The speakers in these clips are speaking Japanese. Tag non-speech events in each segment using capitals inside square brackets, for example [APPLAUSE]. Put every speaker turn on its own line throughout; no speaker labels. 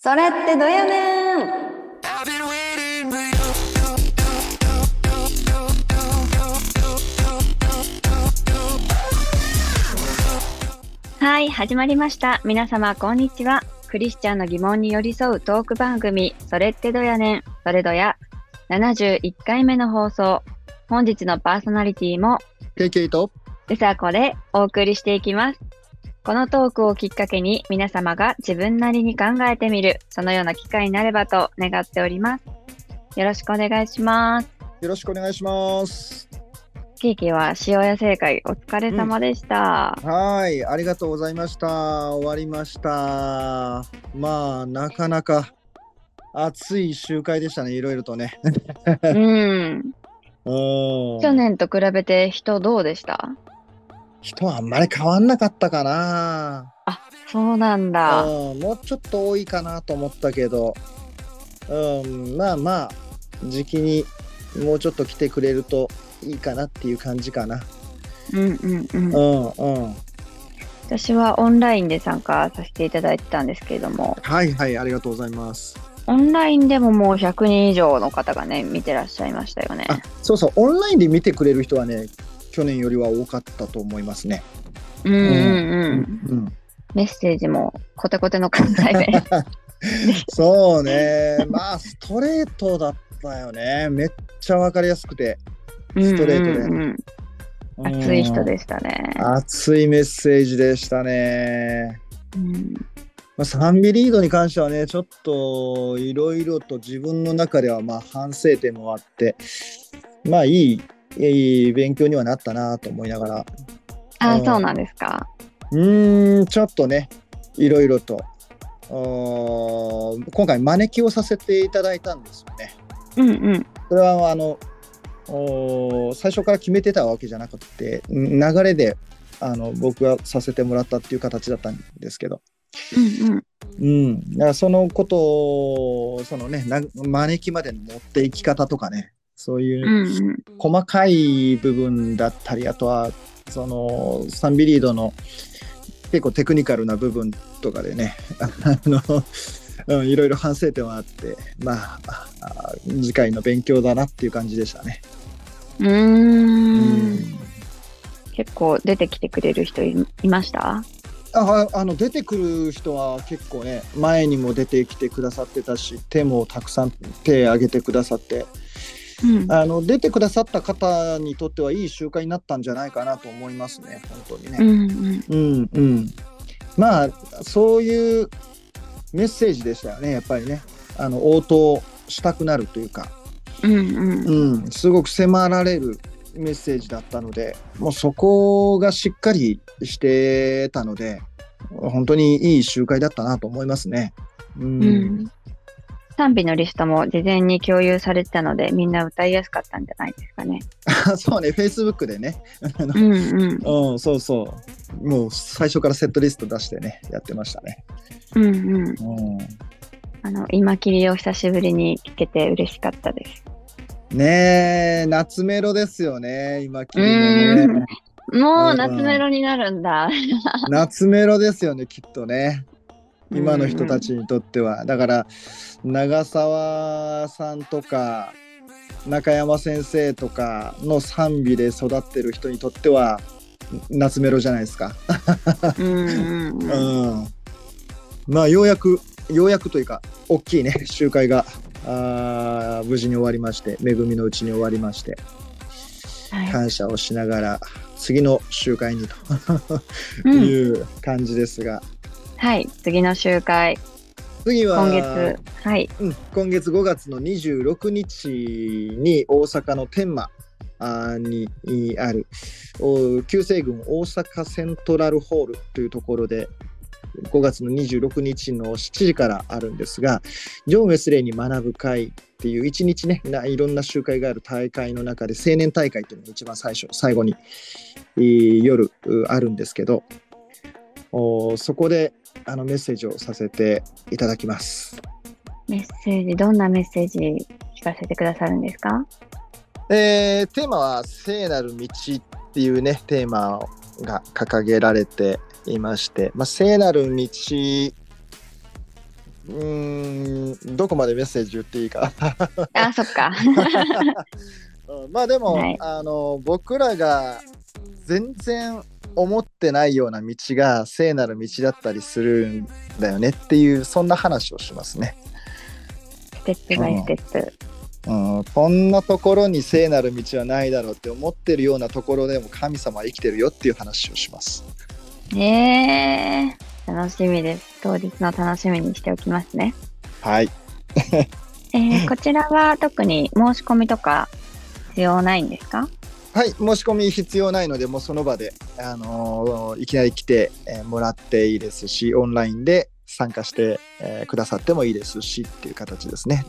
それってどやねんはい、始まりました。皆様、こんにちは。クリスチャンの疑問に寄り添うトーク番組、それってどやねん、それどや、71回目の放送。本日のパーソナリティも、
ケイケイと
うさこでお送りしていきます。このトークをきっかけに皆様が自分なりに考えてみる、そのような機会になればと願っております。よろしくお願いします。
よろしくお願いします。
ケーキは塩屋正解お疲れ様でした。
はい、ありがとうございました。終わりました。まあ、なかなか暑い集会でしたね、いろいろとね。
うん。[LAUGHS]
うん。
去年と比べて人どうでした？
人はあんまり変わんなかったかな。
あ、そうなんだ。
うん、もうちょっと多いかなと思ったけど、うん、まあまあ、時期にもうちょっと来てくれるといいかなっていう感じかな。
うんうんうん
う。んうん。
私はオンラインで参加させていただいてたんですけれども、
はいはい、ありがとうございます。
オンラインでももう100人以上の方がね、見てらっしゃいましたよね。
あそうそう、オンラインで見てくれる人はね、去年よりは多かったと思いますね。
うんうんうん。
うん、
メッセージもコテコテの関西弁。[LAUGHS]
そうね、まあ、ストレートだったよね。めっちゃわかりやすくて。ストレートで
うんうんうん熱い人でしたね。
うん。熱いメッセージでしたね。
うん
まあ、サンビリードに関してはね、ちょっといろいろと自分の中ではまあ反省点もあって、まあいい、いい勉強にはなったなと思いながら、
あ
うん
そうなんですか？
うーん、ちょっとね、いろいろと、今回招きをさせていただいたんですよね。
うんうん。
それはあの最初から決めてたわけじゃなくて、ん流れであの僕がさせてもらったっていう形だったんですけど、
うんうん。
うん、だからそのことを、そのね、な招きまでの持っていき方とかね、そういう。細かい部分だったりあとはそのサンビリードの結構テクニカルな部分とかでね [LAUGHS] あの、うん、いろいろ反省点はあってまああ次回の勉強だなっていう感じでしたね。
う
ん
結構出てきてくれる人いいました？
あはあの出てくる人は結構ね前にも出てきてくださってたし手もたくさん手挙げてくださって
うん。
あの出てくださった方にとってはいい集会になったんじゃないかなと思いますね本当にね。
うんうん。
うんうん、まあそういうメッセージでしたよねやっぱりねあの応答したくなるというか、
うんうん。
うん、すごく迫られるメッセージだったのでもうそこがしっかりしてたので本当にいい集会だったなと思いますね。うん
うん。賛美のリストも事前に共有されてたので、みんな歌いやすかったんじゃないですかね。[LAUGHS]
そうね、フェイスブックでね、
うんうん。
うん、そうそう、もう最初からセットリスト出してね、やってましたね。
うんうん。
うん
あの、今切りを久しぶりに聞けて嬉しかったです。
ねえ、夏メロですよね、今聞い
う
ね。
もう夏メロになるんだ。[LAUGHS]
夏メロですよね、きっとね。今の人た
ち。
ちにとっては。だから、長澤さんとか、中山先生とかの賛美で育ってる人にとっては、夏メロじゃないですか。
うんうん
う
うん。[LAUGHS]
ん。まあ、ようやく、ようやくというか、大きいね、[LAUGHS] 集会が、あー無事に終わりまして、恵みのうちに終わりまして、
はい
感謝をしながら、次の集会にと [LAUGHS]
うん
いう感じですが、
はい、次の集会、
次は
今月、はい、
うん、今月5月の26日に大阪の天満にあるお旧西軍大阪セントラルホールというところで5月の26日の7時からあるんですがジョン・ウェスレーに学ぶ会っていう一日ねないろんな集会がある大会の中で青年大会というのが一番最初最後にえー夜うあるんですけどおそこであのメッセージをさせていただきます。
メッセージ、どんなメッセージ聞かせてくださるんですか？
えーテーマは聖なる道っていうねテーマが掲げられていまして、まあ、聖なる道うーんどこまでメッセージ言っていいか
あ、そっか。[LAUGHS]
うんまあでも、
はい
あの僕らが全然思ってないような道が聖なる道だったりするんだよねっていうそんな話をしますね。
ステップバイステップ。
うん、こんなところに聖なる道はないだろうって思ってるようなところでも神様は生きてるよっていう話をします。
えー、楽しみです。当日の楽しみにしておきますね。
はい。[LAUGHS]
えーこちらは特に申し込みとか必要ないんですか？
はい、申し込み必要ないので、もうその場で、あのーいきなり来て、えーもらっていいですし、オンラインで参加して、えーくださってもいいですしっていう形ですね。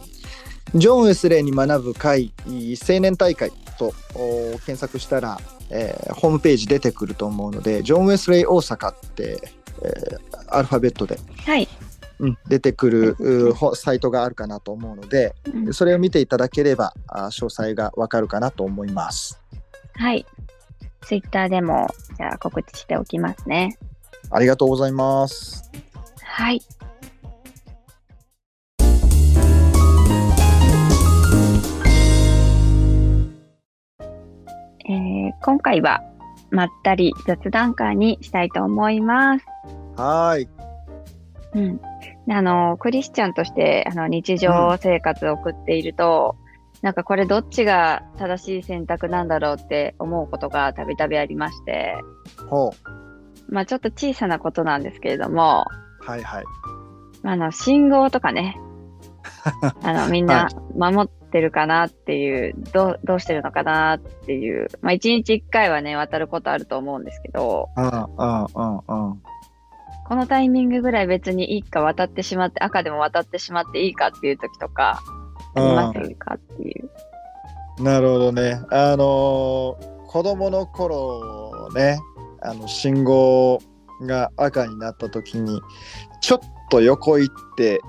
ジョン・ウェスレーに学ぶ会青年大会とお検索したら、えーホームページ出てくると思うので、ジョン・ウェスレー大阪って、えーアルファベットで、
はい。
うん出てくるサイトがあるかなと思うので、
うん
それを見ていただければ、あ詳細がわかるかなと思います。
はい。ツイッターでも、じゃあ告知しておきますね。
ありがとうございます。
はい。えー今回はまったり雑談会にしたいと思います。
はーい。
うん、であのクリスチャンとしてあの日常生活を送っていると、なんかこれどっちが正しい選択なんだろうって思うことがたびたびありまして、
ほ
まあちょっと小さなことなんですけれども、
う。はいはい。
まああの信号とかね、[LAUGHS] あのみんな守ってるかなっていう、どうどうしてるのかなっていう、まあ一日一回はね、渡ることあると思うんですけど、
うんうんうんうん。
このタイミングぐらい別にいいか渡ってしまって、赤でも渡ってしまっていいかっていう時とか、ありませんかっていう。
なるほどね。あのー子供の頃ね、あの信号が赤になった時に、ちょっと横行って、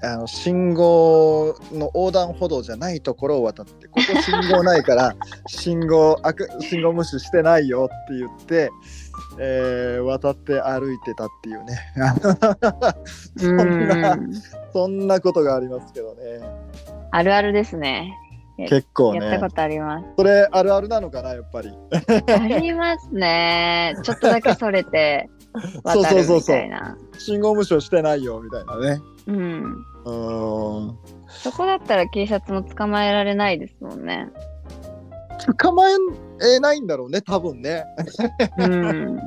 あの信号の横断歩道じゃないところを渡って、ここ信号ないから [LAUGHS] 信号赤信号無視してないよって言って、えー渡って歩いてたっていうね。[LAUGHS] そんなそんなことがありますけどね。
あるあるですね。
結構ね
やったこ。とあります。
それあるあるなのかな、やっぱり。
ありますね。ちょっとだけそれて渡るみ
そうそうそう
たいな。
信号無視をしてないよみたいなね。
うん。
うーん。
そこだったら警察も捕まえられないですもんね。
捕まえないんだろうね、多分ね。
うん。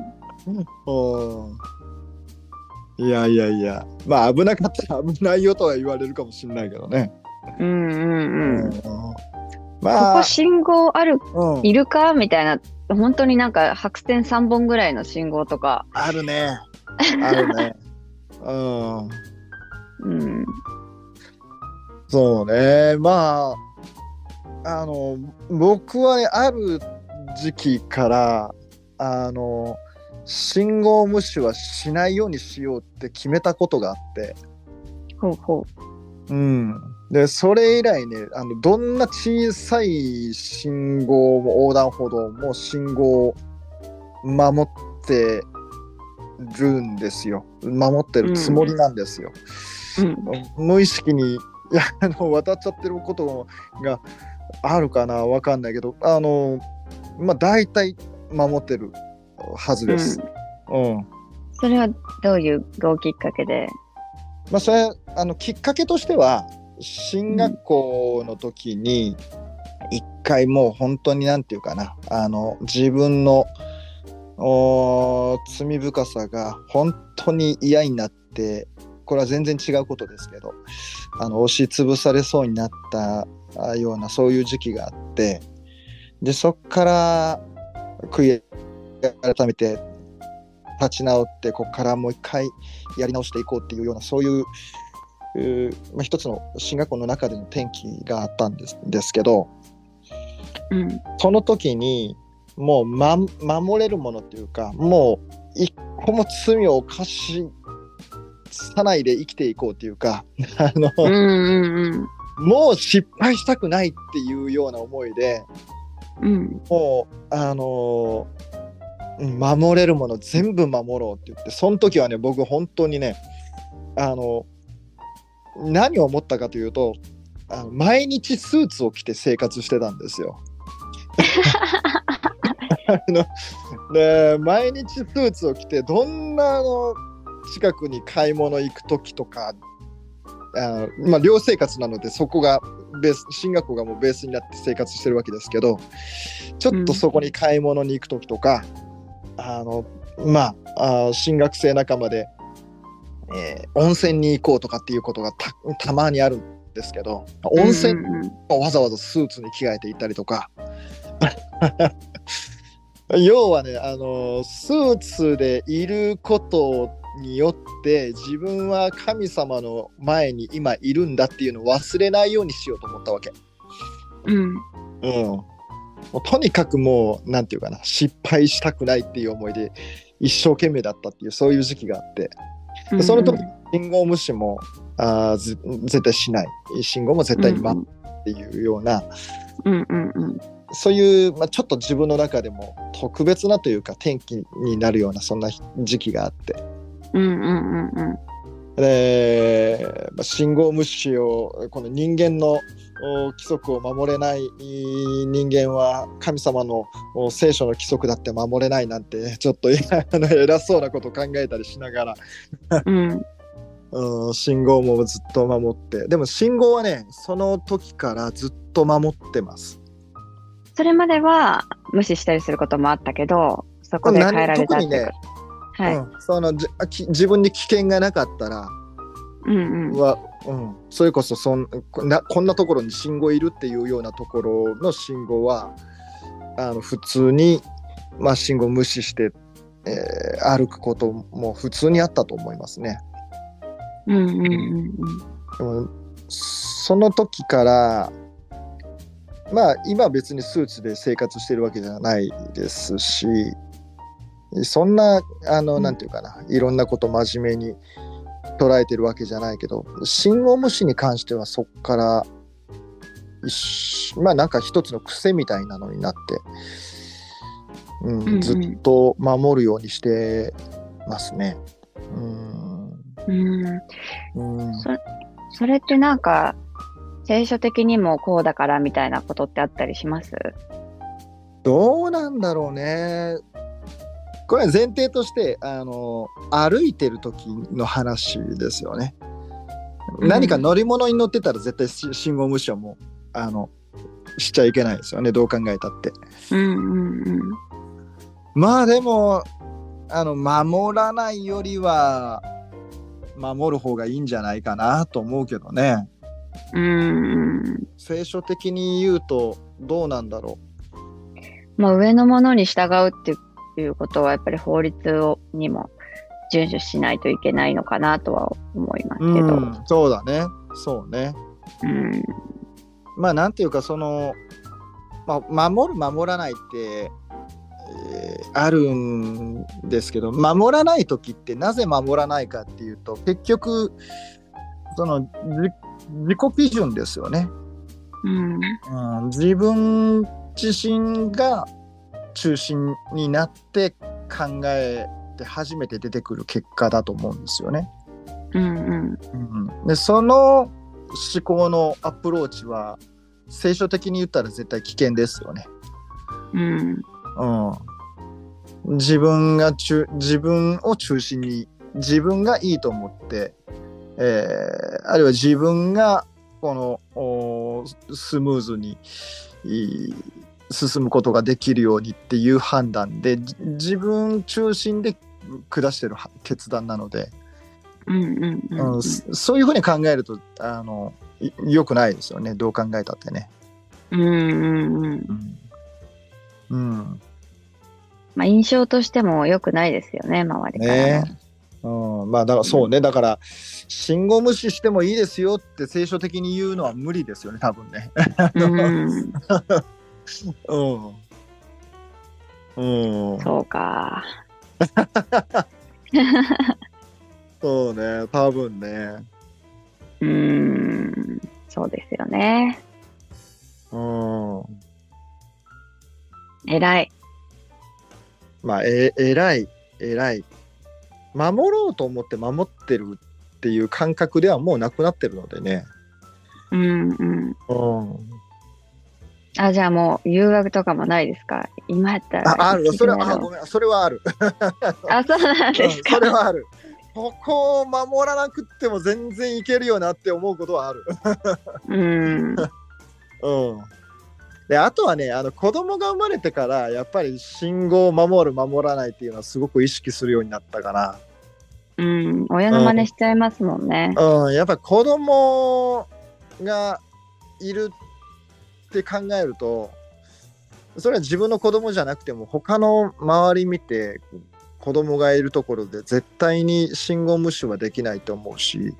[LAUGHS]
うん。いやいやいや、まあ危なかったら危ないよとは言われるかもしれないけどね。
うんうんうん。
まあ
こ、信号ある、
うん、
いるか？みたいな、本当になんか白線3本ぐらいの信号とか、
あるね。あるね。[LAUGHS] うん。
うん。
そうね。まあ、あの、僕はね、ある時期から、あの、信号無視はしないようにしようって決めたことがあって、
ほうほ
うん。で、それ以来ね、あの、どんな小さい信号も横断歩道も信号を守ってるんですよ。守ってるつもりなんですよ。
う。うん。
無意識にいや [LAUGHS] あの渡っちゃってることがあるかなわかんないけどあのまあ大体守ってるはずです。うん。
それはどういう動機きっかけで？
まあそれあのきっかけとしては進学校の時に一回もう本当になんていうかなあの自分の罪深さが本当に嫌になってこれは全然違うことですけどあの押しつぶされそうになったあようなそういう時期があってでそっから悔い改めて立ち直ってここからもう一回やり直していこうっていうようなそういううーまあ、一つの進学校の中での転機があったんですですけど
うん。
その時にもう、ま、守れるものっていうかもう一個も罪を犯しさないで生きていこうっていうか [LAUGHS] あの、
うんうんうん。
もう失敗したくないっていうような思いで
うん。
もうあのうん守れるもの全部守ろうって言ってその時はね僕本当にねあの何を思ったかというとあの毎日スーツを着て生活してたんですよ。[LAUGHS] で毎日スーツを着てどんなあの近くに買い物行く時とかあの、まあ、寮生活なのでそこがベース進学校がもうベースになって生活してるわけですけどちょっとそこに買い物に行く時とか、うん、あのまああ進学生仲間で、えー、温泉に行こうとかっていうことがたまにあるんですけど温泉わざわざスーツに着替えて行ったりとか。[LAUGHS] 要はね、あのスーツでいることによって自分は神様の前に今いるんだっていうのを忘れないようにしようと思ったわけ。
うん。うん。
もうとにかくもう、なんていうかな、失敗したくないっていう思いで一生懸命だったっていう、そういう時期があって、でその時、信号無視もあ絶対しない。信号も絶対に待っていうような、
うんうんうん、
そういう、まあ、ちょっと自分の中でも特別なというか転機になるようなそんな時期があって。
うんうんうんうん、
で、まあ、信号無視をこの人間の規則を守れない人間は神様の聖書の規則だって守れないなんてちょっと [LAUGHS] 偉そうなこと考えたりしながら。
うん、[LAUGHS]
うん、信号もずっと守って。でも信号はねその時からずっと守ってます。
それまでは無視したりすることもあったけどそこで変えられたってね、はい、うん、
その自分に危険がなかったら
うんうん。
は、うん、それこそそんなこんなところに信号いるっていうようなところの信号はあの普通に、まあ、信号無視して、えー、歩くことも普通にあったと思いますね。
うんうんうん
うん、その時からまあ今別にスーツで生活してるわけじゃないですしそんなあのなんていうかないろんなこと真面目に捉えてるわけじゃないけど信号無視に関してはそっからまあなんか一つの癖みたいなのになって、うん、うんうん、ずっと守るようにしてますね。うん、
うん、うん、そそれってなんか聖書的にもこうだからみたいなことってあったりします？
どうなんだろうね。これは前提としてあの歩いてる時の話ですよね。何か乗り物に乗ってたら絶対信号無視はもうあのしちゃいけないですよねどう考えたって。
うんうんうん、
まあでもあの守らないよりは守る方がいいんじゃないかなと思うけどね。
うん
聖書的に言うとどうなんだろ
う。まあ上のものに従うっていうことはやっぱり法律をにも遵守しないといけないのかなとは思いますけど。う
ん、そうだね。そうね。
うん、
まあなんていうかその、まあ、守る守らないって、えー、あるんですけど守らない時ってなぜ守らないかっていうと結局その自己基準ですよね。
うん、
うん、自分自身が中心になって考えて初めて出てくる結果だと思うんですよね。
うんうん
うん、でその思考のアプローチは聖書的に言ったら絶対危険ですよね。
うん、
うん、自分が中自分を中心に自分がいいと思って、えー、あるいは自分がこのスムーズに進むことができるようにっていう判断で自分中心で下してる決断なので、
うんうんうん
そういうふうに考えるとあのよくないですよね。どう考えたってね。
うんうんうん
うん、
まあ、印象としても良くないですよね周りから
ね。うん、まあだからそうね、うん、だから信号無視してもいいですよって聖書的に言うのは無理ですよね多分ね。
うん [LAUGHS]
うん。うん。
そうか。[LAUGHS]
そうね、多分ね。
うん、そうですよね。
うん。
偉い。
まあ、え、偉い、偉い。守ろうと思って守ってるっていう感覚ではもうなくなってるのでね。
うんうん。
うん、
あ、じゃあもう誘惑とかもないですか？今やったら。
ああるそれはあごめんそれはある、[LAUGHS]
あ、そうなん
うん
ですか？
それはあるここを守らなくっても全然いけるよなって思うことはある。
うん。[LAUGHS]
うんであとはねあの子供が生まれてからやっぱり信号を守る守らないっていうのはすごく意識するようになったから、
うん。親の真似しちゃいますもんね。
うん、やっぱり子供がいるって考えるとそれは自分の子供じゃなくても他の周り見て子供がいるところで絶対に信号無視はできないと思うし、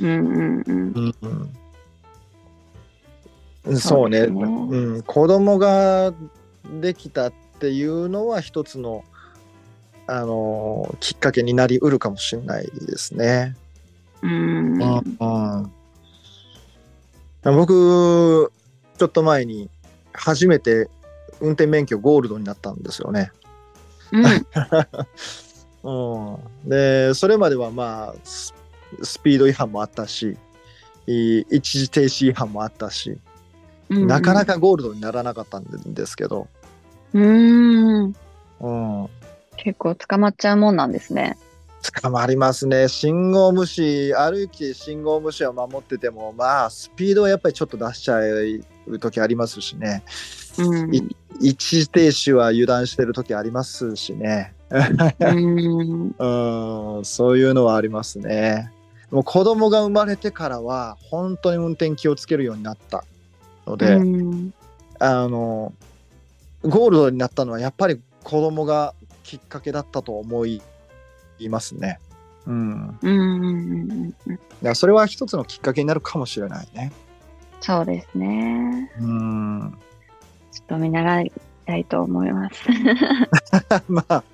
うんうんうん。
うんそうね
そう
ん、子供ができたっていうのは一つの、あのーきっかけになりうるかもしれないですね。
うん。
うん僕ちょっと前に初めて運転免許ゴールドになったんですよね。
うん。[LAUGHS]
うん、でそれまではまあススピード違反もあったしい一時停止違反もあったし、
うん
なかな。かゴールドにならなかったんですけど、
うん。
うん、
結構捕まっちゃうもんなんですね。
捕まりますね信号無視歩き信号無視を守っててもまあスピードはやっぱりちょっと出しちゃう時ありますしね
うん。
い一時停止は油断してる時ありますしね
うん。[LAUGHS]
うんそういうのはありますねもう子供が生まれてからは本当に運転気をつけるようになったので、
うん
あのゴールドになったのはやっぱり子供がきっかけだったと思いますね。うん、
うんうんうん。
だからそれは一つのきっかけになるかもしれないね。
そうですね。
うん、
ちょっと見習いたいと思います。[LAUGHS]
まあ、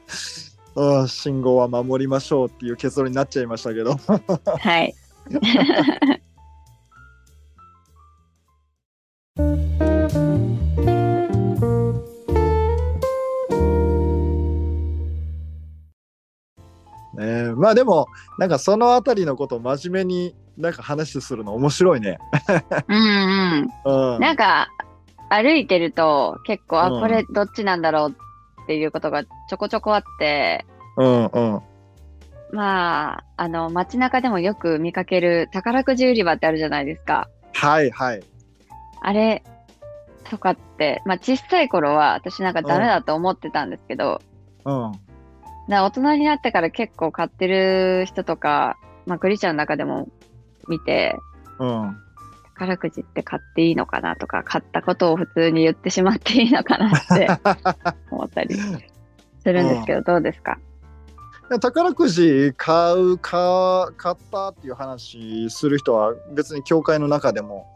うん信号は守りましょうっていう結論になっちゃいましたけど。
はい。[LAUGHS]
ね、まあでもなんかそのあたりのことを真面目になんか話するの面白いね。
うんうん。
うん、
なんか、歩いてると結構、あ、
うん
これどっちなんだろうっていうことがちょこちょこあって、
うんうん
まあ、あの、街中でもよく見かける宝くじ売り場ってあるじゃないですか。
はいはい。
あれとかって、まあ小さい頃は私なんかダメだと思ってたんですけど、
うん
な大人になってから結構買ってる人とか、まあクリスチャンの中でも見て、
うん。
宝くじって買っていいのかなとか、買ったことを普通に言ってしまっていいのかなって [LAUGHS] 思ったりするんですけど、どうですか？
いや宝くじ買うか買ったっていう話する人は別に教会の中でも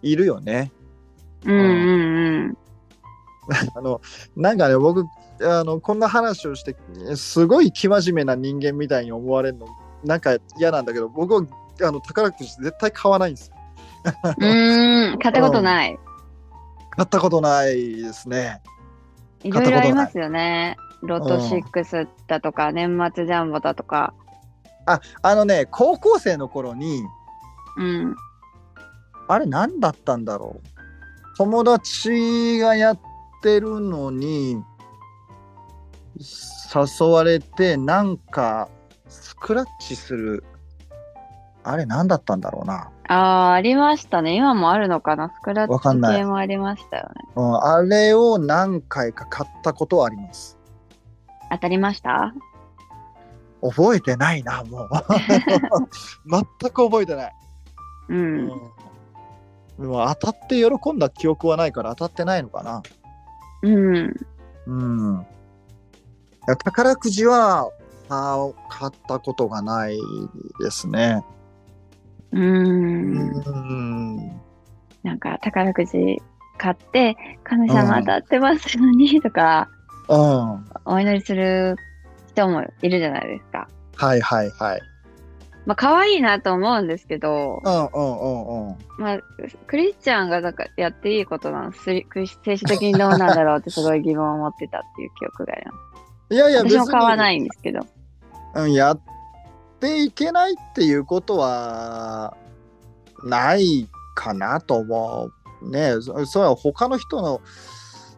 いるよね。
うんうん [LAUGHS]
あのなんかね僕あのこんな話をしてすごい生真面目な人間みたいに思われるのなんか嫌なんだけど僕はあの宝くじ絶対買わないんですよ。
うん。買ったことない。
買ったことないですね。
いろいろありますよね。ロト6だとか、年末ジャンボだとか。
ああのね高校生の頃に
うん。
あれ何だったんだろう友達がやってるのに誘われてなんかスクラッチするあれ何だったんだろうな、
ああ、ありましたね。今もあるのかなスクラッチ
わかんない
系もありましたよね。
うん、あれを何回か買ったことはあります
当たりました？
覚えてないなもう [LAUGHS] 全く覚えてない、
う。
うんん、でも当たって喜んだ記憶はないから当たってないのかな
うん。
うん。いや宝くじはあ買ったことがないですね。
うん。
うん。
なんか宝くじ買って、神様当たってますようにとか、
うん。
お祈りする人もいるじゃないですか。
はいはいはい。
まあ、可愛いなと思うんですけど、
うんうんうんうん。
まあ、クリスチャンがなんかやっていいことなの、すりクリス精神的にどうなんだろうってすごい疑問を持ってたっていう記憶があります。
いやいや、。
私も買わないいんですけど。
うん、やっっていけないっていうことはないかなと思う。ね。そそれは他の人の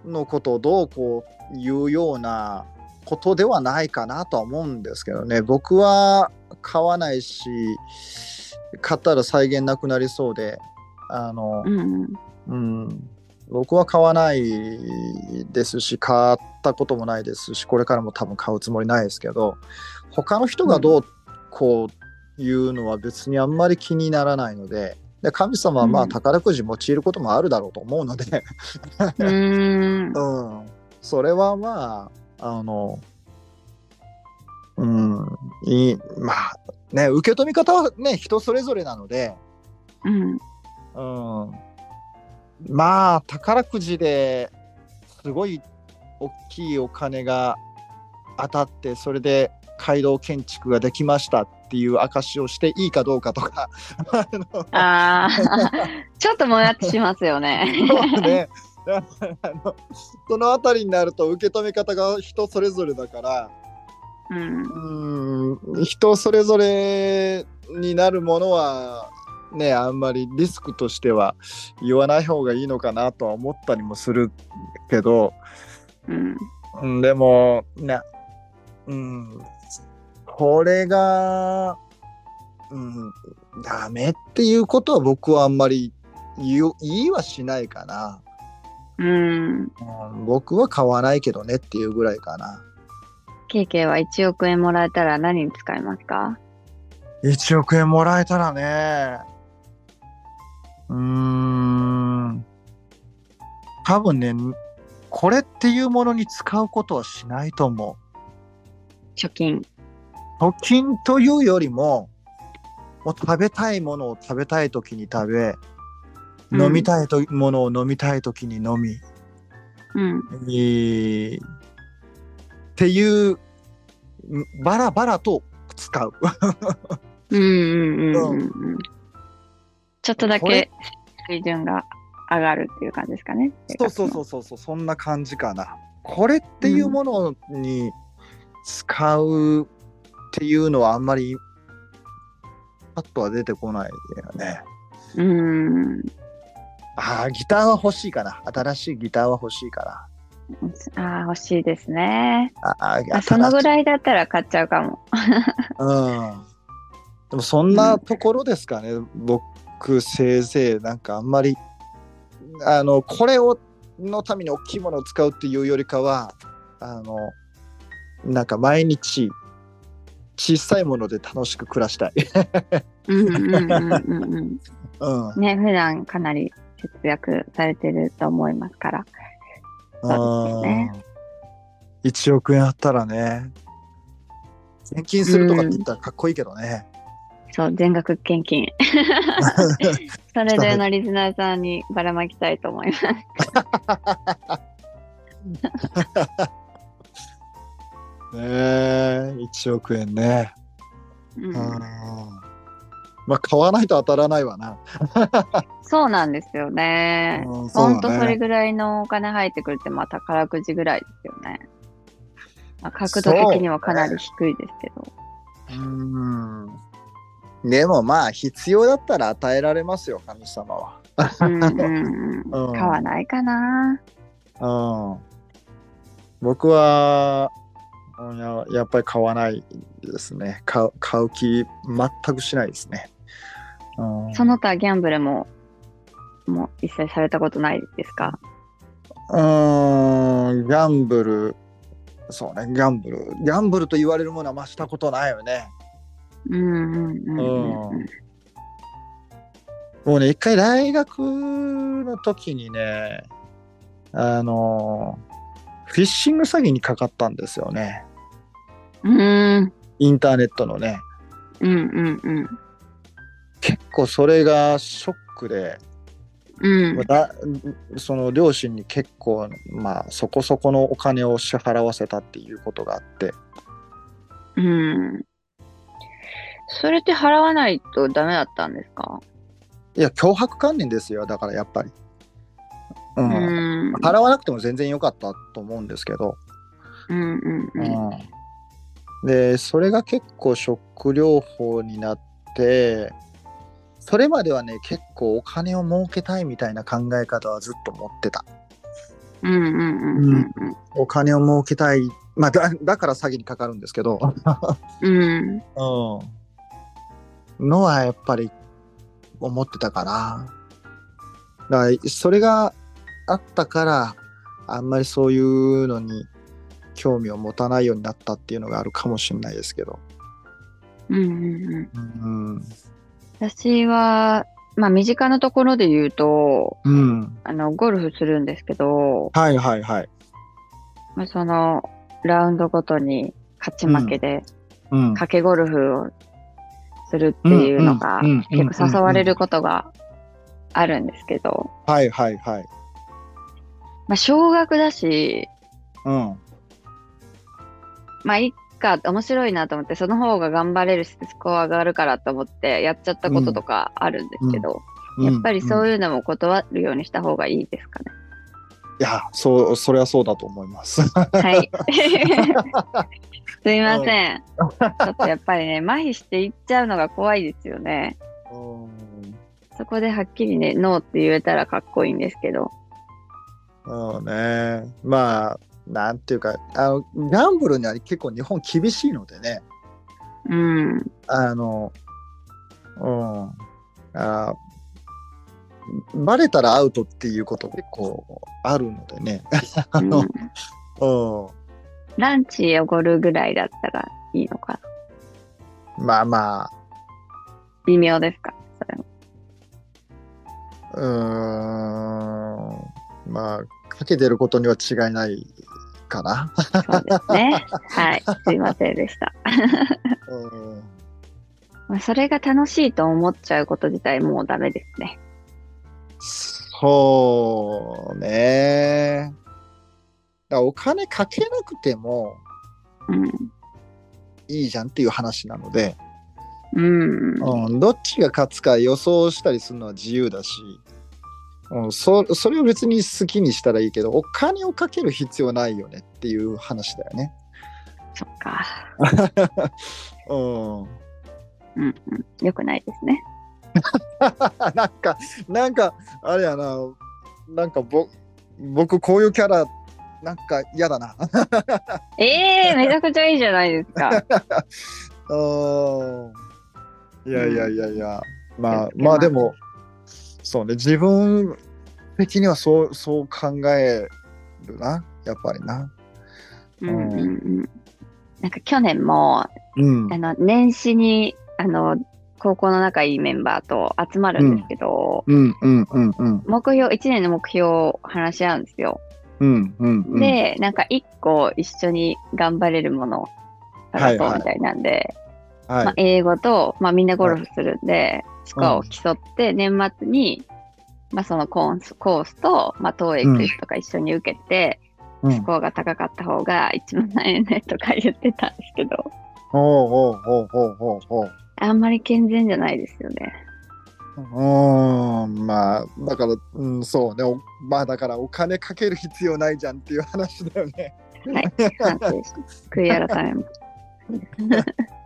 のことをどうこう言うようなことではないかなとは思うんですけどね。僕は買わないし買ったら再現なくなりそうであの、
うん。
うん、僕は買わないですし買ったこともないですしこれからも多分買うつもりないですけど他の人がどうこういうのは別にあんまり気にならないのでで神様はま
うん。
あ宝くじ用いることもあるだろうと思うので、
うん。
それはまああのうん。いいまあね受け止め方はね人それぞれなので、
うん。
うん、まあ宝くじですごい大きいお金が当たってそれで街道建築ができましたっていう証をしていいかどうかとか。あの
ああ、[LAUGHS] ちょっともやってしますよね。
そうね。[LAUGHS] あのそのあたりになると受け止め方が人それぞれだから。
うん。
うん。人それぞれになるものはねあんまりリスクとしては言わない方がいいのかなとは思ったりもするけど、
うん。
うん、でもなうんこれがうんダメっていうことは僕はあんまり言いはしないかな、
うん。
うん、僕は買わないけどねっていうぐらいかな。
KK は1億円もらえたら何に使いますか
？1億円もらえたらね。うーん。多分ねこれっていうものに使うことはしないと思
貯金。
う貯金というよりももう食べたいものを食べたい時に食べ、
うん
飲みたいとものを飲みたい時に飲み、
うん。
えーっていうんバラバラと使う
うんうんうんうんうん。ちょっとだけ水準が上がるっていう感じですかね。。
そうそうそううそうそうそんな感じかな。これっていうものに使うっていうのはあんまりパッとは出てこないよね。
うん。
ああギターは欲しいかな。新しいギターは欲しいか
ああ、欲しいですね。
な。ああ
あそのぐ
い。
らいだったら買っちゃうかも。
うん。でもそんなところですかね。僕せいぜいなんかあんまりあのこれをのために大きいものを使うっていうよりかはあのなんか毎日小さいもので楽しく暮らしたい。
うんうんうんうんうん。
うん。
ね、普段かなり節約されてると思いますから。そうですよね
うん1億円あったらね、献金するとかって言ったらかっこいいけどね。
そう、全額献金。[LAUGHS] それでのリスナーさんにばらまきたいと思います。[LAUGHS]
ねえ、1億円ね。
うん
うん。まあ、買わないと当たらないわな。[LAUGHS]
そうなんですよね。
うんそうだね
ほんとそれぐらいのお金入ってくるって、まあ宝くじぐらいですよね。まあ、角度的にはかなり低いですけど。
うん。でもまあ、必要だったら与えられますよ、神様は。
うん [LAUGHS] 買わないかな。
うん。僕は、うんややっぱり買わないですね。買う買う気全くしないですね。うん、
その他ギャンブルも、もう一切されたことないですか？
うーん、ギャンブル、そうね、ギャンブル。ギャンブルと言われるものはまあしたことないよね。
うんうんうんうんうん。
もうね、一回大学の時にね、あの、フィッシング詐欺にかかったんですよね。
うん。
インターネットのね。
うんうんうん。
結構それがショックで、
うん。
まあだその両親に結構まあそこそこのお金を支払わせたっていうことがあって。
うん。それって払わないとダメだったんですか？
いや脅迫観念ですよ。だからやっぱり、う
うんん。
払わなくても全然良かったと思うんですけど、
うんうんうん。
うんでそれが結構ショック療法になってそれまではね結構お金を儲けたいみたいな考え方はずっと持ってた。
うんうんうんうんうん。
お金を儲けたい。まあだだから詐欺にかかるんですけど、
うん。
うん、のはやっぱり思ってたから。だからそれがあったからあんまりそういうのに興味を持たないようになったっていうのがあるかもしれないですけど、
うんうんうん。
うん。
私は、まあ身近なところで言うと、
うん、
あの、ゴルフするんですけど、
はいはいはい、
まあ、その、ラウンドごとに勝ち負けで、
うん、
賭けゴルフをするっていうのが結構誘われることがあるんですけど、
はいはいはい、
まあ少額だし、
うん、
まあいっか、面白いなと思って、その方が頑張れるし、スコア上がるからと思ってやっちゃったこととかあるんですけど、やっぱりそう
いう、
いうのも断るようにした方がいいですかね。
いやそうそれはそうだと思います
はい。[LAUGHS] [LAUGHS] すいません。ちょっとやっぱりね、麻痺していっちゃうのが怖いですよね。
うん
そこではっきりね、ノーって言えたらかっこいいんですけど。
そうね。まあ、なんていうか、あの、ギャンブルには結構日本厳しいのでね、
うん。
あの、うん、あバレたらアウトっていうこと結構あるのでね。[LAUGHS] あ
うん
の、う
ランチおごるぐらいだったらいいのかな。
ん、まあまあ、
微妙ですか？それも。
うーん、まあ、かけてることには違いないかな。
そうですね。はい。すいませんでした。
うん
まあそれが楽しいと思っちゃうこと自体もうダメですね。
そうね。だお金かけなくても
うん。
いいじゃんっていう話なので、
うん。
うん、どっちが勝つか予想したりするのは自由だし、うん、そそれを別に好きにしたらいいけどお金をかける必要ないよねっていう話だよね。
そっか。[LAUGHS]
うん、
うんうん。よくないですね。[LAUGHS]
なんかなんかあれやななんかぼ僕こういうキャラなんか嫌だな。
ええー、めちゃくちゃいいじゃないですか。[LAUGHS]
うんいやいやいやいや、まあ
ま
あでもそうね自分的にはそうそう考えるなやっぱりな。
うんうんうん。なんか去年も、
うん
あの、年始に、あの、高校の仲いいメンバーと集まるんですけど、目標、1年の目標を話し合うんですよ。
うんうんうん
で、なんか1個一緒に頑張れるものを探そうみたいなんで、
はい、
まあ、英語と、まあ、みんなゴルフするんで、スコアを競って、年末に、まあ、そのコースコースと、まあ、トーエクとか一緒に受けて、
うん。
スコアが高かった方が1万円ねとか言ってたんですけど、
おうおうおうおうおうおう。
あんまり健全じゃないですよね。
うーんまあだからうんそうね。おまあだからお金かける必要ないじゃんっていう話だよね。
はい、悔い改めます。[LAUGHS]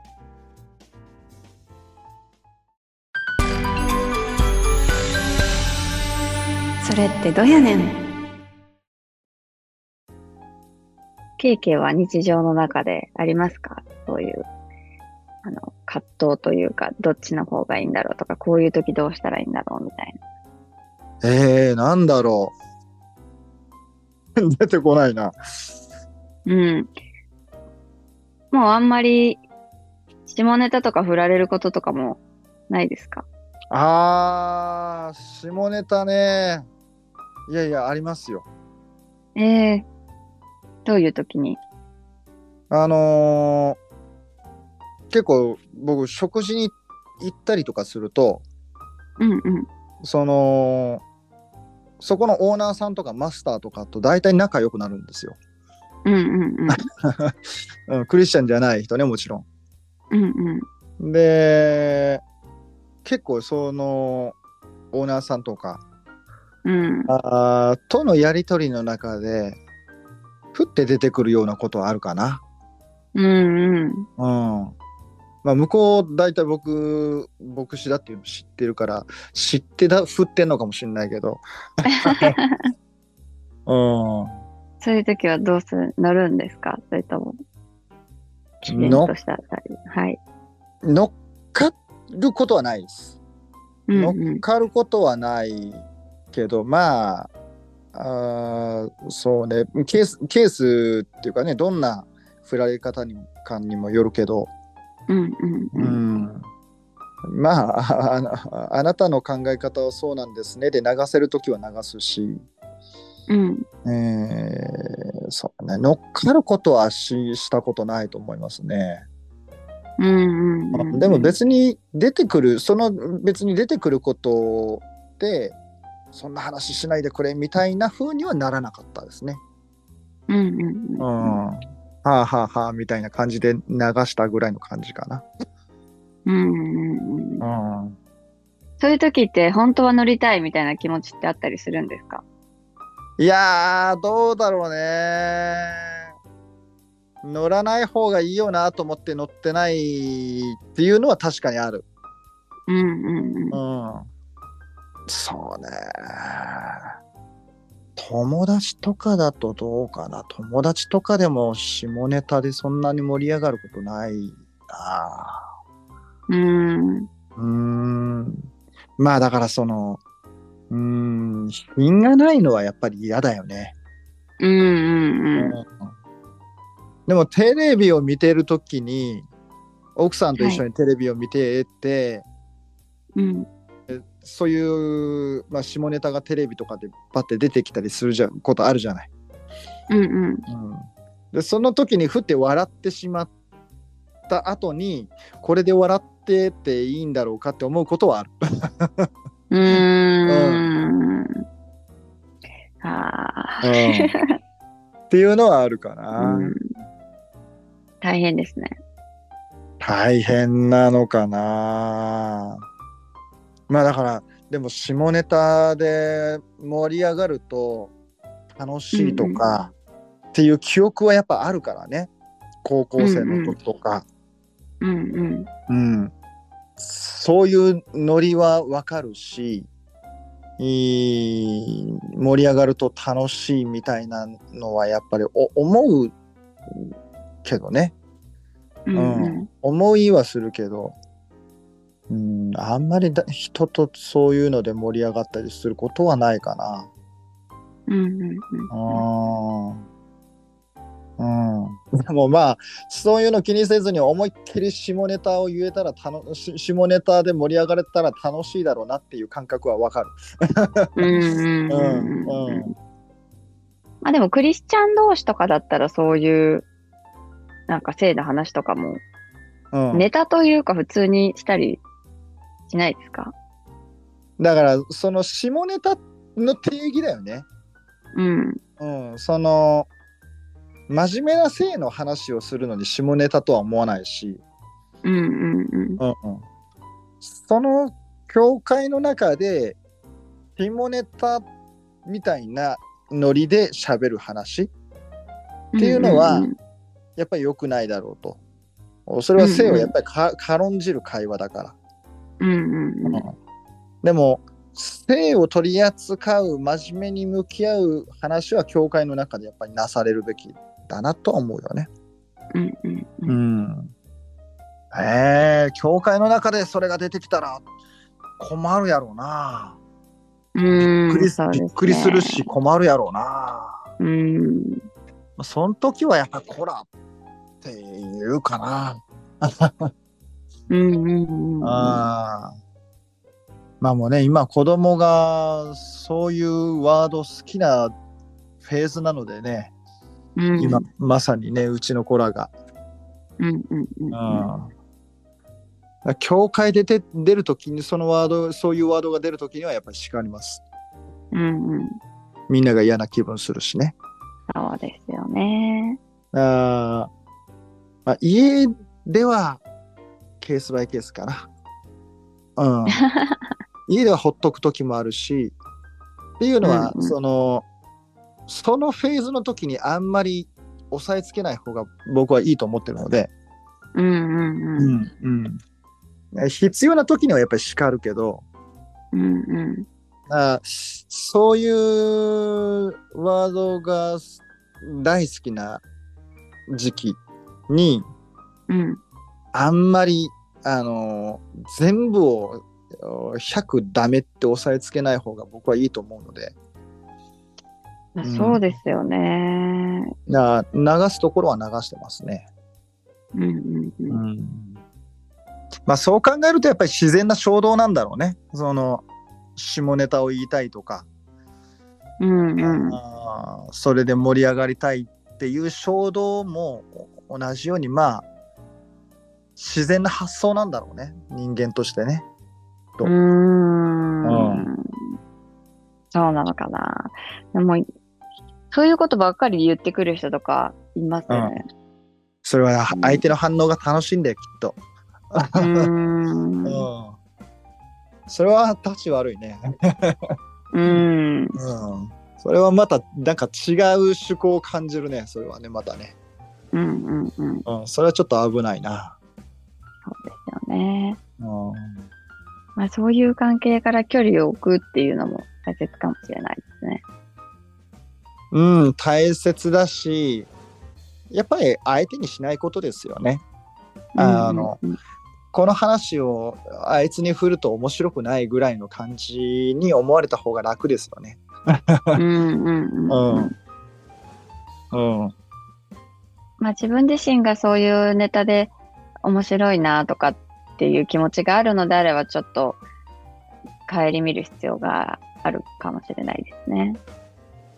それってどやねん。ケイケイは日常の中でありますか？そういう、あの、葛藤というか、どっちの方がいいんだろうとか、こういう時どうしたらいいんだろうみたいな。
えー、なんだろう。[LAUGHS] 出てこないな。
うん。もうあんまり、下ネタとか振られることとかもないですか？
あー、下ネタね。いやいや、ありますよ。
ええどういう時に？
あのー結構僕、食事に行ったりとかすると、
うんうん。
その、そこのオーナーさんとかマスターとかと大体仲良くなるんですよ。
うんうんうん。[LAUGHS]
うん、クリスチャンじゃない人ね、もちろん。
うんうん。
で、結構そのオーナーさんとか
うん。
あーとのやり取りの中で、ふって出てくるようなことはあるかな。
うんうん。
うん。まあ、向こう、大体僕、牧師だっていうの知ってるから、知ってだ、振ってんのかもしれないけど。[LAUGHS] うん。
そういう時はどうする乗るんですか？それとも、自然
の
としたあたり。はい。
乗っかることはないです。乗
うんうん
っ。かることはないけど、まあ、あーそうねケース、ケースっていうかね、どんな振られ方にかにもよるけど、
うんうん
う
うん。
ん、まああなたの考え方はそうなんですねで流せるときは流すし、
うん。
えーそうね、乗っかることはししたことないと思いますね。
うんうんうん。
でも別に出てくるその別に出てくることでそんな話しないでくれみたいな風にはならなかったですね。
うんうん
う
うん。
ん。はあはあはあみたいな感じで流したぐらいの感じかな。
うんうんうん。
うん。
そういう時って本当は乗りたいみたいな気持ちってあったりするんですか？
いやーどうだろうね。乗らない方がいいよなと思って乗ってないっていうのは確かにある。
うんうんうん。
うん。そうね。友達とかだとどうかな。友達とかでも下ネタでそんなに盛り上がることないな。
うん。
うーん。まあだからその、うーん、品がないのはやっぱり嫌だよね。
うんうんうん。
でもテレビを見てるときに、奥さんと一緒にテレビを見てて、
うん。
そういう、まあ、下ネタがテレビとかでパッて出てきたりするじゃんことあるじゃない。
うんうん。
うん、でその時にふって笑ってしまった後にこれで笑ってていいんだろうかって思うことはある。
うーん。ああ。
っていうのはあるかな。
うん大変ですね。
大変なのかな。まあだからでも下ネタで盛り上がると楽しいとかっていう記憶はやっぱあるからね高校生の時とか。
うんうん。
うん、そういうノリはわかるしいい盛り上がると楽しいみたいなのはやっぱりお思うけどね
うんうん。
思いはするけど、うん、あんまりだ人とそういうので盛り上がったりすることはないかな。
うんうんうん。
でもまあ、そういうの気にせずに思いっきり下ネタを言えたら楽し、下ネタで盛り上がれたら楽しいだろうなっていう感覚はわかる。
まあでもクリスチャン同士とかだったらそういうなんか性の話とかも
うん。
ネタというか普通にしたりしないですか？
だから、その下ネタの定義だよね。
うん。
うん。その、真面目な性の話をするのに下ネタとは思わないし、
うんうんうん。
うんうん、その教会の中で下ネタみたいなノリで喋る話っていうのはやっぱり良くないだろうとそれは性をやっぱりか、軽んじる会話だから、
うんうんうん。
でも性を取り扱う真面目に向き合う話は教会の中でやっぱりなされるべきだなとは思うよね。
うんうんうん。
ん。えー、教会の中でそれが出てきたら困るやろうな。
うん
びっくり
ね
びっくりするし困るやろうな。
うん。
まあその時はやっぱこらって言うかな。[LAUGHS]
うんうんうん。
あーまあもうね、今子供がそういうワード好きなフェーズなのでね、
うん
今まさにね、うちの子らが。
うんうんうん
うん教会で出出るときにそのワード、そういうワードが出るときにはやっぱり叱ります。
うんうん。
みんなが嫌な気分するしね。
そうですよね。
あーまあ、家ではケースバイケースかな。うん。[LAUGHS] 家ではほっとく時もあるし、っていうのは、
うんうん
その、そのフェーズの時にあんまり押さえつけない方が僕はいいと思ってるので、
うんうんうん。
うん、必要な時にはやっぱり叱るけど、
うんうん。
あそういうワードが大好きな時期に
うん。
あんまりあの全部を100ダメって押さえつけない方が僕はいいと思うので
まあ
うん
そうですよね。
な流すところは流してますね。
うんうんうん。
まあそう考えるとやっぱり自然な衝動なんだろうね。その下ネタを言いたいとか、
うんうん。
それで盛り上がりたいっていう衝動も同じようにまあ自然な発想なんだろうね人間としてね。
う？ー。
うん
そうなのかな。でも、そういうことばっかり言ってくる人とかいますよね。
それは相手の反応が楽しいんだよきっと。
うーん。[LAUGHS]
うんそれは立ち悪いね。
うん。
うん。それはまたなんか違う趣向を感じるね。それはねまたね。
うんうんうん。
うん。それはちょっと危ないな。
ね。
うん。
まあそういう関係から距離を置くっていうのも大切かもしれないですね。
うん、大切だし、やっぱり相手にしないことですよね。あの
うんうん
この話をあいつに振ると面白くないぐらいの感じに思われた方が楽ですよね。
うんうんうんうん。
うん。
まあ自分自身がそういうネタで面白いなとかっていう気持ちがあるのであればちょっと顧みる必要があるかもしれないですね。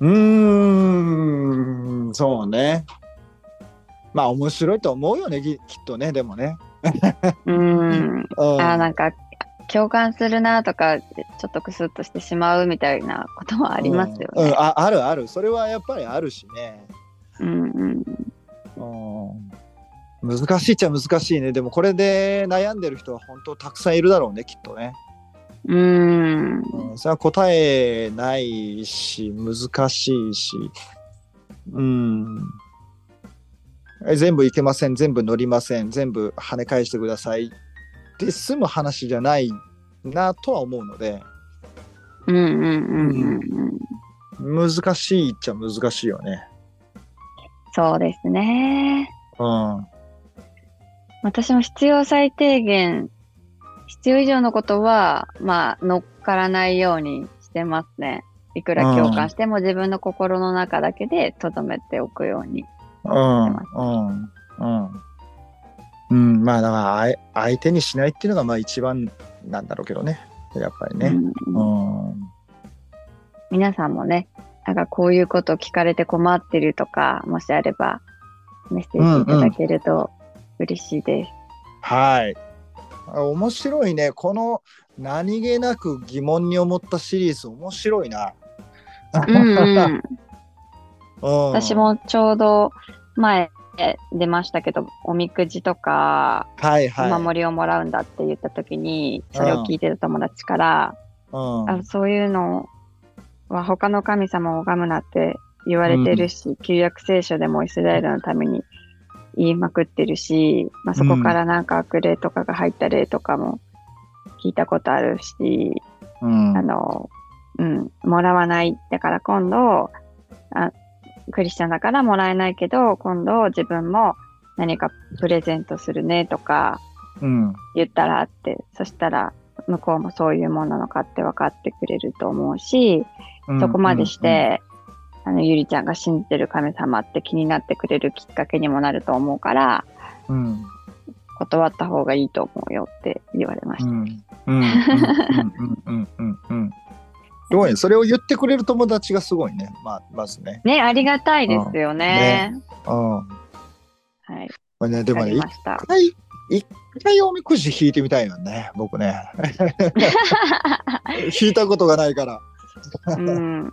うーん、そうね。まあ面白いと思うよね、ききっとね、でもね。
うん。[LAUGHS]
うん、
あーなんか共感するなとかちょっとクスッとしてしまうみたいなこともありますよ
うんうん
ね。
ああるある。それはやっぱりあるしね。
うんうん
うん、難しいっちゃ難しいね。でもこれで悩んでる人は本当たくさんいるだろうね、きっとね。
うん。
うん、それは答えないし、難しいし。うん。え全部いけません、全部乗りません、全部跳ね返してください。で済む話じゃないなとは思うので、
うんうんうんうんうん。
難しいっちゃ難しいよね。
そうですね。
うん。
私も必要最低限、必要以上のことは、まあ、乗っからないようにしてますね。いくら共感しても自分の心の中だけで留めておくように。
うん。うん。うん。うん、まあだから相手にしないっていうのがまあ一番なんだろうけどね。やっぱりね。
うん
うん。
皆さんもね、なんかこういうこと聞かれて困ってるとか、もしあれば、メッセージいただけると嬉しいです。
はい。あ面白いね。この何気なく疑問に思ったシリーズ面白いな。
うんうん。[LAUGHS]
うん、
私。もちょうど前出ましたけど、おみくじとか、
はいはい。
お守りをもらうんだって言った時に、それを聞いてる友達から、
うん、
あそういうのは他の神様を拝むなって言われてるし、旧約聖書でもイスラエルのために言いまくってるし、まあ、そこからなんか悪霊とかが入った霊とかも聞いたことあるし、
うん
あの、うん、もらわない。だから今度、あクリスチャンだからもらえないけど、今度自分も何かプレゼントするねとか
うん。
言ったらって、そしたら向こうもそういうもんなのかって分かってくれると思うし、
うん
そこまでし、て、あの、ゆりちゃんが信じてる神様って気になってくれるきっかけにもなると思うから、
うん
断った方がいいと思うよって言われました。
すごい。それを言ってくれる友達がすごいね。まあ、まずね。
ね、ありがたいですよね。
うん。
はい。
これね、でもね、一。回、一回おみくじ引いてみたいよね、僕ね。引いたことがないから。
うん。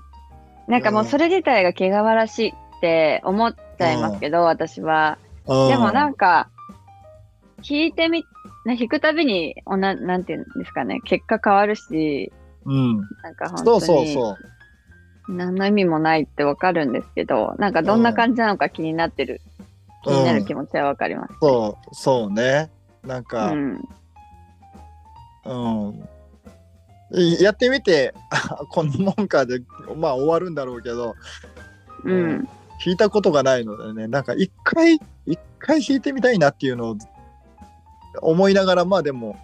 なんかもうそれ自体が汚らしいって思っちゃいますけど、私は。でもなんか、引いてみ、ね引くたびに、おななんていうんですかね、結果変わるし、
うん、
なんか本当
そう
に、
そうそう。
何の意味もないってわかるんですけど、なんかどんな感じなのか気になってる、気になる気持ちはわかります。
そう、そうね。なんか、
うん。
うん。いやってみて、[LAUGHS] このもんかで、まあ終わるんだろうけど、
うん。
弾いたことがないのでね、なんか一回、一回弾いてみたいなっていうのを思いながら、まあでも、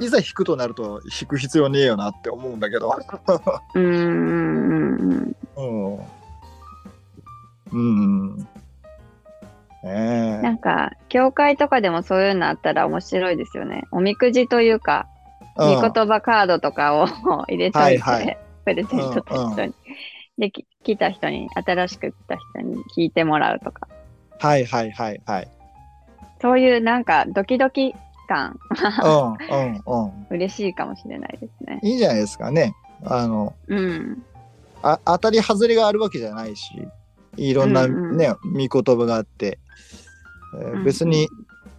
いざ弾くとなると弾く必要ねえよなって思うんだけど。
うん。うん。うん。
ええ
なんか、教会とかでもそういうのあったら面白いですよね。おみくじというか、
うん
見言葉カードとかを [LAUGHS] 入れといて、
はいはい
プレゼントと一緒に。で、き来た人に、新しく来た人に聞いてもらうとか。
はいはいはいはい。
そういうなんかドキドキ感、
うんうんうん。
嬉しいかもしれないですね。
いいんじゃないですかね。あの、
うん。
あ当たり外れがあるわけじゃないし、いろんな
うんうん
ね、見言葉があって、えー
うん
別に、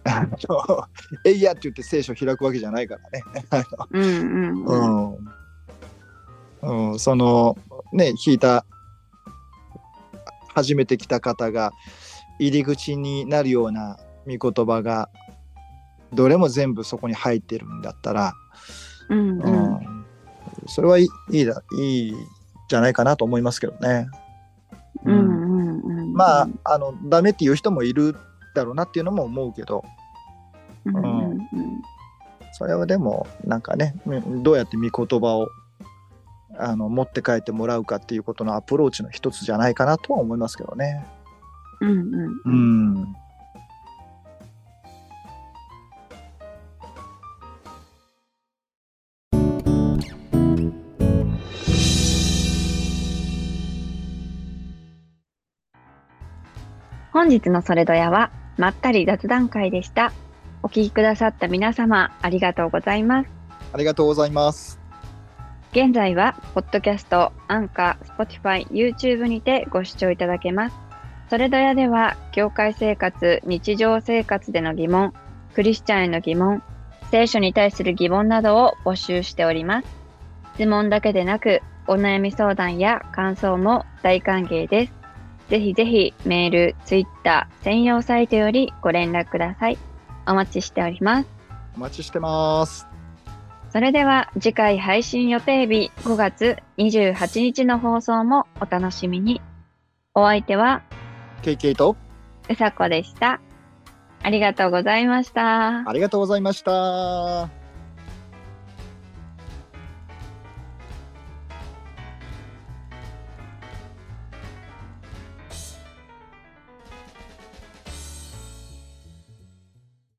あ [LAUGHS] のえいやって言って聖書開くわけじゃないからね。あ
うんうんうん。
のうんうん、そのね、弾いた、初めて来た方が入り口になるような見言葉が、どれも全部そこに入ってるんだったら、
うん
う
うん
ん、それはいいだいいじゃないかなと思いますけどね。
うんうんうん。
まああのダメっていう人もいるだろうなっていうのも思うけど
うんうんうん。
それはでもなんかねうんどうやって見言葉をあの持って帰ってもらうかっていうことのアプローチの一つじゃないかなとは思いますけどね。
うんうん
う。ん
本日のそれどやは、まったり雑談会でした。お聞きくださった皆様、ありがとうございます。
ありがとうございます。
現在は、ポッドキャスト、 Anchor、Spotify、YouTube にてご視聴いただけます。それどやでは、教会生活、日常生活での疑問、クリスチャンへの疑問、聖書に対する疑問などを募集しております。質問だけでなく、お悩み相談や感想も大歓迎です。ぜひぜひメール、ツイッター、専用サイトよりご連絡ください。お待ちしております。
お待ちしてます。
それでは次回配信予定日5月28日の放送もお楽しみに。お相手は
ケイケイと
うさこでした。ありがとうございました。
ありがとうございました。